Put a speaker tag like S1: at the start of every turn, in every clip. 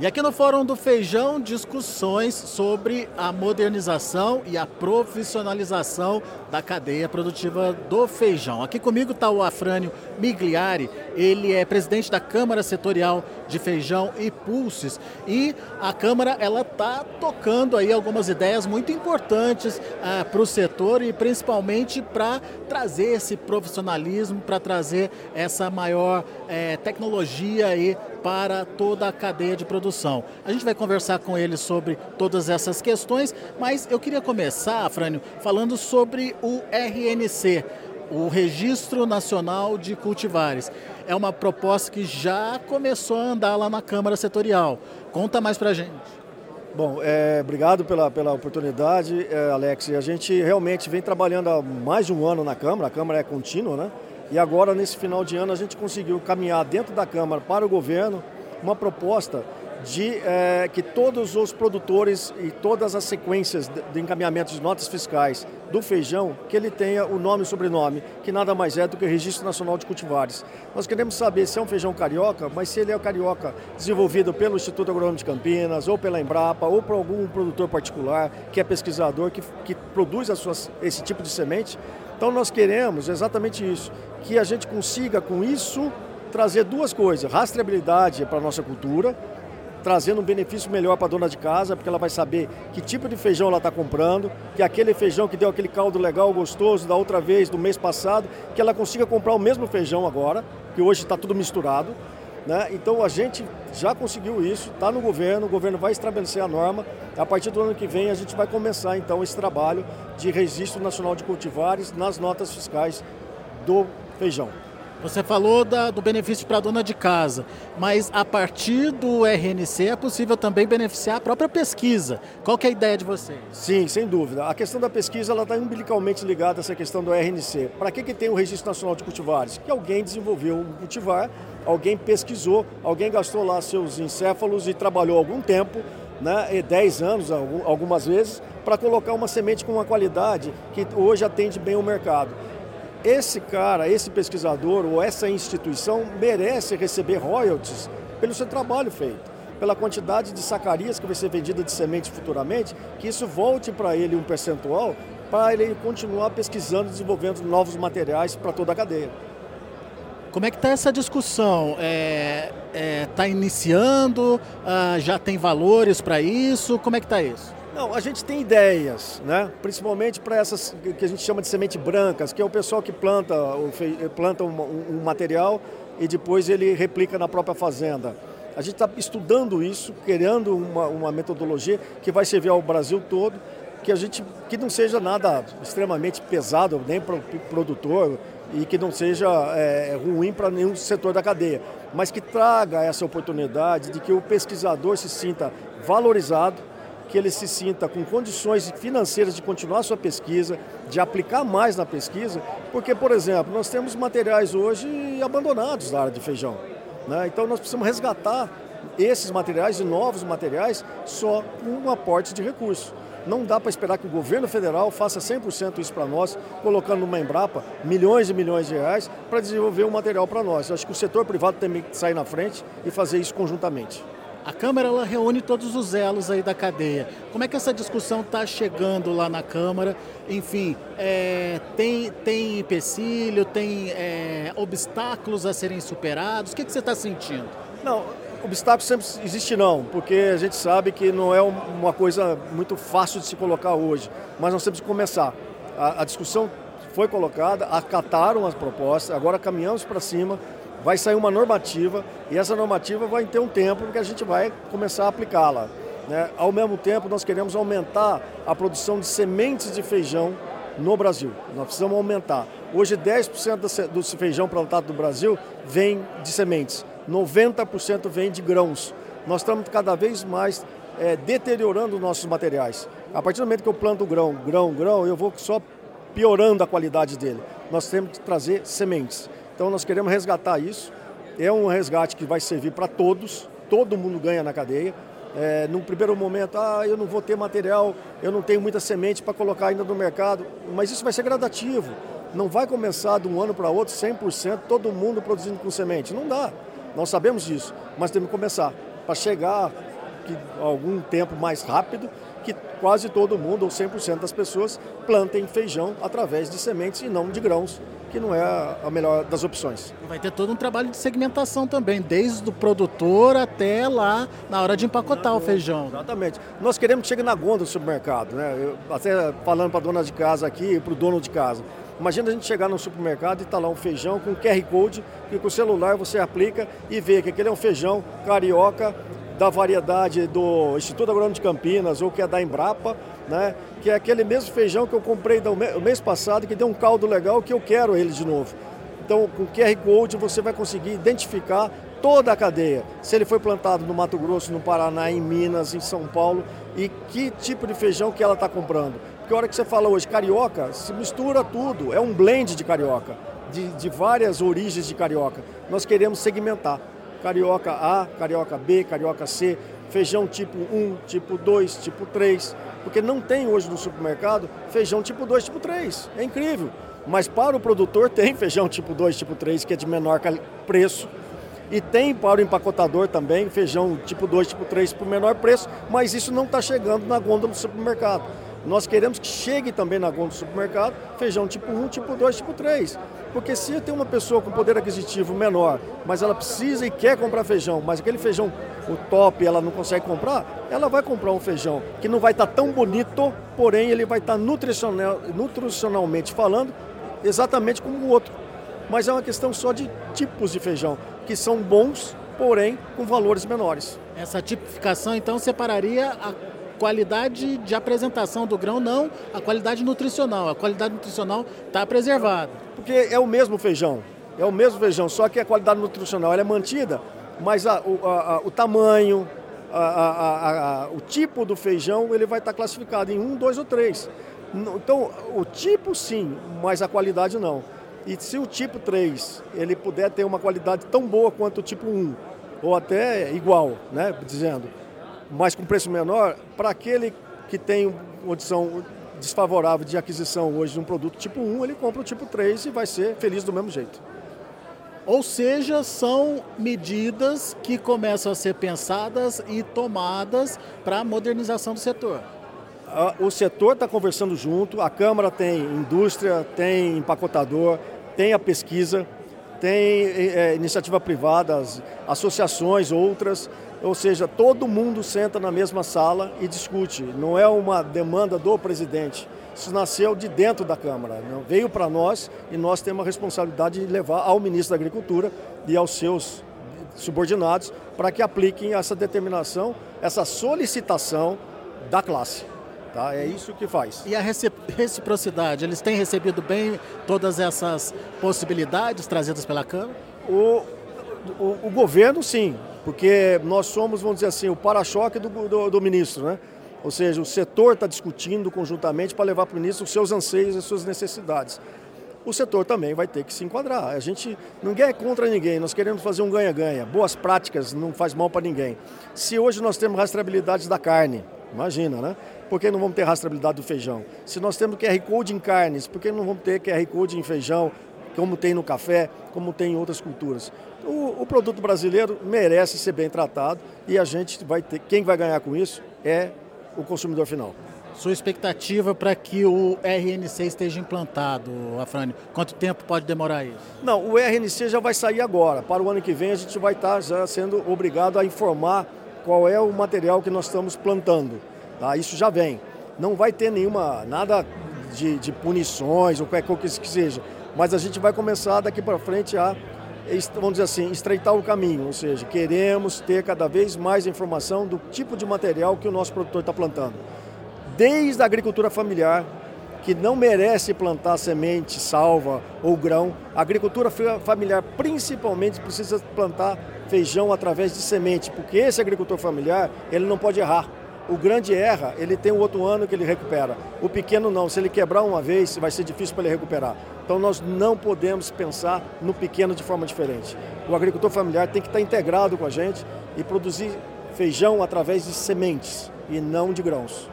S1: E aqui no Fórum do Feijão, discussões sobre a modernização e a profissionalização da cadeia produtiva do feijão. Aqui comigo está o Afrânio Migliari, ele é presidente da Câmara Setorial de Feijão e Pulses e a Câmara ela está tocando aí algumas ideias muito importantes ah, para o setor e principalmente para trazer esse profissionalismo, para trazer essa maior eh, tecnologia aí para toda a cadeia de produção. A gente vai conversar com ele sobre todas essas questões, mas eu queria começar, Frânio, falando sobre o RNC, o Registro Nacional de Cultivares. É uma proposta que já começou a andar lá na Câmara Setorial. Conta mais para gente.
S2: Bom, é, obrigado pela, pela oportunidade, é, Alex. A gente realmente vem trabalhando há mais de um ano na Câmara, a Câmara é contínua, né? E agora, nesse final de ano, a gente conseguiu caminhar dentro da Câmara para o governo uma proposta de é, que todos os produtores e todas as sequências de, encaminhamento de notas fiscais do feijão, que ele tenha o nome e sobrenome, que nada mais é do que o Registro Nacional de Cultivares. Nós queremos saber se é um feijão carioca, mas se ele é o carioca desenvolvido pelo Instituto Agronômico de Campinas, ou pela Embrapa, ou por algum produtor particular, que é pesquisador, que, que produz suas, esse tipo de semente. Então nós queremos exatamente isso, que a gente consiga com isso trazer duas coisas: rastreabilidade para a nossa cultura, trazendo um benefício melhor para a dona de casa, porque ela vai saber que tipo de feijão ela está comprando, que aquele feijão que deu aquele caldo legal, gostoso da outra vez, do mês passado, que ela consiga comprar o mesmo feijão agora, que hoje está tudo misturado. Né? Então a gente já conseguiu isso, está no governo, o governo vai estabelecer a norma. A partir do ano que vem a gente vai começar então esse trabalho de registro nacional de cultivares nas notas fiscais do feijão.
S1: Você falou da, do benefício para a dona de casa, mas a partir do RNC é possível também beneficiar a própria pesquisa. Qual é a ideia de vocês?
S2: Sim, sem dúvida. A questão da pesquisa está umbilicalmente ligada a essa questão do RNC. Para que, que tem o Registro Nacional de Cultivares? Que alguém desenvolveu um cultivar, alguém pesquisou, alguém gastou lá seus encéfalos e trabalhou algum tempo né, 10 anos algumas vezes, para colocar uma semente com uma qualidade que hoje atende bem o mercado esse cara, esse pesquisador ou essa instituição merece receber royalties pelo seu trabalho feito, pela quantidade de sacarias que vai ser vendida de semente futuramente, que isso volte para ele um percentual para ele continuar pesquisando, desenvolvendo novos materiais para toda a cadeia.
S1: Como é que está essa discussão? Está é, é, tá iniciando? Ah, já tem valores para isso? Como é que está isso?
S2: Não, a gente tem ideias, né? principalmente para essas que a gente chama de semente brancas, que é o pessoal que planta, planta um, um material e depois ele replica na própria fazenda. A gente está estudando isso, criando uma, uma, metodologia que vai servir ao Brasil todo, que a gente que não seja nada extremamente pesado nem para o produtor e que não seja é, ruim para nenhum setor da cadeia, mas que traga essa oportunidade de que o pesquisador se sinta valorizado que ele se sinta com condições financeiras de continuar sua pesquisa, de aplicar mais na pesquisa, porque, por exemplo, nós temos materiais hoje abandonados da área de feijão. Né? Então nós precisamos resgatar esses materiais e novos materiais só com um aporte de recursos. Não dá para esperar que o governo federal faça 100% isso para nós, colocando numa Embrapa milhões e milhões de reais para desenvolver um material para nós. Eu acho que o setor privado tem que sair na frente e fazer isso conjuntamente.
S1: A Câmara ela reúne todos os elos aí da cadeia. Como é que essa discussão está chegando lá na Câmara? Enfim, é, tem, tem empecilho, tem é, obstáculos a serem superados? O que, que você está sentindo?
S2: Não, obstáculo sempre existe não, porque a gente sabe que não é uma coisa muito fácil de se colocar hoje, mas nós temos que começar. A, a discussão foi colocada, acataram as propostas, agora caminhamos para cima, vai sair uma normativa e essa normativa vai ter um tempo que a gente vai começar a aplicá-la. Né? Ao mesmo tempo, nós queremos aumentar a produção de sementes de feijão no Brasil. Nós precisamos aumentar. Hoje, 10% do feijão plantado no Brasil vem de sementes, 90% vem de grãos. Nós estamos cada vez mais é, deteriorando nossos materiais. A partir do momento que eu planto grão, grão, grão, eu vou só piorando a qualidade dele. Nós temos que trazer sementes. Então nós queremos resgatar isso. É um resgate que vai servir para todos, todo mundo ganha na cadeia. É, num primeiro momento, ah, eu não vou ter material, eu não tenho muita semente para colocar ainda no mercado, mas isso vai ser gradativo. Não vai começar de um ano para outro 100% todo mundo produzindo com semente. Não dá. Nós sabemos disso, mas temos que começar para chegar que algum tempo mais rápido, que quase todo mundo, ou 100% das pessoas, plantem feijão através de sementes e não de grãos, que não é a melhor das opções.
S1: Vai ter todo um trabalho de segmentação também, desde o produtor até lá na hora de empacotar o feijão.
S2: Exatamente. Nós queremos que chegue na gôndola do supermercado, né? Eu, até falando para a dona de casa aqui e para o dono de casa. Imagina a gente chegar no supermercado e estar tá lá um feijão com QR Code, que com o celular você aplica e vê que aquele é um feijão carioca da variedade do Instituto Agronômico de Campinas ou que é da Embrapa, né? que é aquele mesmo feijão que eu comprei no mês passado, que deu um caldo legal, que eu quero ele de novo. Então, com QR Code você vai conseguir identificar toda a cadeia. Se ele foi plantado no Mato Grosso, no Paraná, em Minas, em São Paulo, e que tipo de feijão que ela está comprando. Porque a hora que você fala hoje carioca, se mistura tudo, é um blend de carioca, de, de várias origens de carioca. Nós queremos segmentar carioca A, carioca B, carioca C, feijão tipo 1, tipo 2, tipo 3, porque não tem hoje no supermercado feijão tipo 2, tipo 3. É incrível. Mas para o produtor tem feijão tipo 2, tipo 3, que é de menor preço. E tem para o empacotador também feijão tipo 2, tipo 3 por menor preço, mas isso não está chegando na gôndola do supermercado. Nós queremos que chegue também na gôndola do supermercado feijão tipo 1, tipo 2, tipo 3. Porque se tem uma pessoa com poder aquisitivo menor, mas ela precisa e quer comprar feijão, mas aquele feijão, o top, ela não consegue comprar, ela vai comprar um feijão que não vai estar tá tão bonito, porém ele vai estar tá nutricional, nutricionalmente falando exatamente como o outro. Mas é uma questão só de tipos de feijão, que são bons, porém com valores menores.
S1: Essa tipificação então separaria a qualidade de apresentação do grão, não a qualidade nutricional. A qualidade nutricional está preservada.
S2: Porque é o mesmo feijão, é o mesmo feijão, só que a qualidade nutricional é mantida, mas a, o, a, o tamanho, a, o tipo do feijão, ele vai estar classificado em um, dois ou três. Então, o tipo sim, mas a qualidade não. E se o tipo 3 ele puder ter uma qualidade tão boa quanto o tipo 1, ou até igual, né, dizendo, mas com preço menor, para aquele que tem condição desfavorável de aquisição hoje de um produto tipo 1, ele compra o tipo 3 e vai ser feliz do mesmo jeito.
S1: Ou seja, são medidas que começam a ser pensadas e tomadas para a modernização do setor.
S2: O setor está conversando junto, a Câmara tem indústria, tem empacotador, tem a pesquisa, tem é, iniciativa privada, as associações, outras. Ou seja, todo mundo senta na mesma sala e discute. Não é uma demanda do presidente. Isso nasceu de dentro da Câmara. Veio para nós e nós temos a responsabilidade de levar ao ministro da Agricultura e aos seus subordinados para que apliquem essa determinação, essa solicitação da classe. Tá? É isso que faz.
S1: E a reciprocidade, eles têm recebido bem todas essas possibilidades trazidas pela Câmara?
S2: O, o, o governo, sim porque nós somos, vamos dizer assim, o para-choque do, do, do, ministro, né? Ou seja, o setor está discutindo conjuntamente para levar para o ministro os seus anseios e as suas necessidades. O setor também vai ter que se enquadrar. A gente, ninguém é contra ninguém, nós queremos fazer um ganha-ganha. Boas práticas não faz mal para ninguém. Se hoje nós temos rastreabilidade da carne, imagina, né? Por que não vamos ter rastreabilidade do feijão? Se nós temos QR Code em carnes, por que não vamos ter QR Code em feijão, como tem no café, como tem em outras culturas? O, o, produto brasileiro merece ser bem tratado e a gente vai ter. Quem vai ganhar com isso é o consumidor final.
S1: Sua expectativa para que o RNC esteja implantado, Afrânio? Quanto tempo pode demorar isso?
S2: Não, o RNC já vai sair agora. Para o ano que vem a gente vai estar já sendo obrigado a informar qual é o material que nós estamos plantando. Tá? Isso já vem. Não vai ter nenhuma, nada de, de punições ou qualquer coisa que seja. Mas a gente vai começar daqui para frente a vamos dizer assim, estreitar o caminho, ou seja, queremos ter cada vez mais informação do tipo de material que o nosso produtor está plantando. Desde a agricultura familiar, que não merece plantar semente, salva ou grão, a agricultura familiar principalmente precisa plantar feijão através de semente, porque esse agricultor familiar, ele não pode errar. O grande erra, ele tem o outro ano que ele recupera. O pequeno não, se ele quebrar uma vez, vai ser difícil para ele recuperar. Então nós não podemos pensar no pequeno de forma diferente. O agricultor familiar tem que estar integrado com a gente e produzir feijão através de sementes e não de grãos.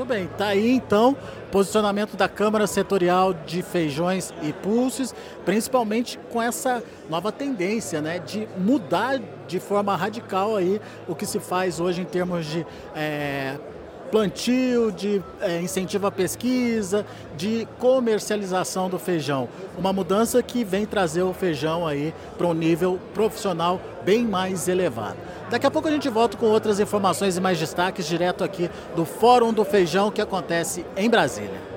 S1: Muito bem, tá aí então posicionamento da Câmara Setorial de Feijões e Pulses, principalmente com essa nova tendência, né, de mudar de forma radical aí o que se faz hoje em termos de é, plantio, de é, incentivo à pesquisa, de comercialização do feijão. Uma mudança que vem trazer o feijão aí para um nível profissional bem mais elevado. Daqui a pouco a gente volta com outras informações e mais destaques direto aqui do Fórum do Feijão que acontece em Brasília.